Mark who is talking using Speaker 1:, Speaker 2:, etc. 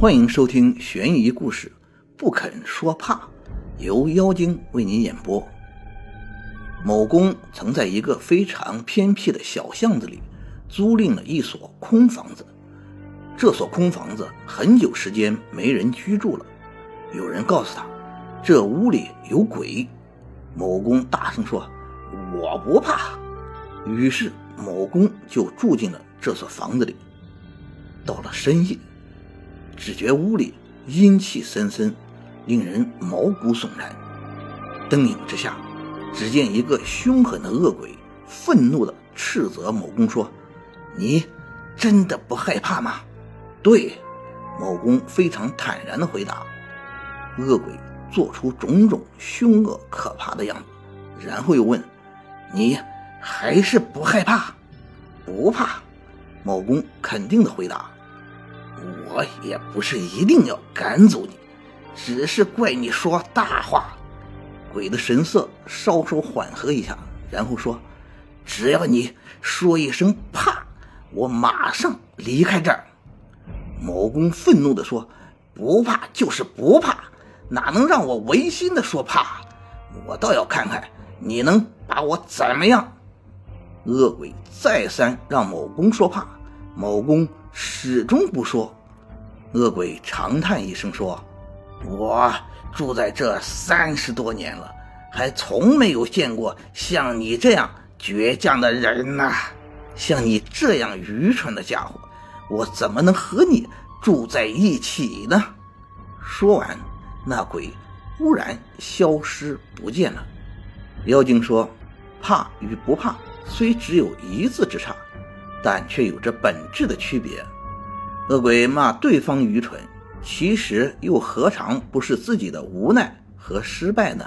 Speaker 1: 欢迎收听悬疑故事《不肯说怕》，由妖精为您演播。某公曾在一个非常偏僻的小巷子里租赁了一所空房子，这所空房子很久时间没人居住了。有人告诉他，这屋里有鬼。某公大声说：“我不怕。”于是某公就住进了这所房子里。到了深夜。只觉屋里阴气森森，令人毛骨悚然。灯影之下，只见一个凶狠的恶鬼愤怒地斥责某公说：“你真的不害怕吗？”“对。”某公非常坦然地回答。恶鬼做出种种凶恶可怕的样子，然后又问：“你还是不害怕？”“不怕。”某公肯定地回答。我也不是一定要赶走你，只是怪你说大话。鬼的神色稍稍缓和一下，然后说：“只要你说一声怕，我马上离开这儿。”某公愤怒地说：“不怕就是不怕，哪能让我违心的说怕？我倒要看看你能把我怎么样。”恶鬼再三让某公说怕，某公始终不说。恶鬼长叹一声说：“我住在这三十多年了，还从没有见过像你这样倔强的人呐！像你这样愚蠢的家伙，我怎么能和你住在一起呢？”说完，那鬼忽然消失不见了。妖精说：“怕与不怕，虽只有一字之差，但却有着本质的区别。”恶鬼骂对方愚蠢，其实又何尝不是自己的无奈和失败呢？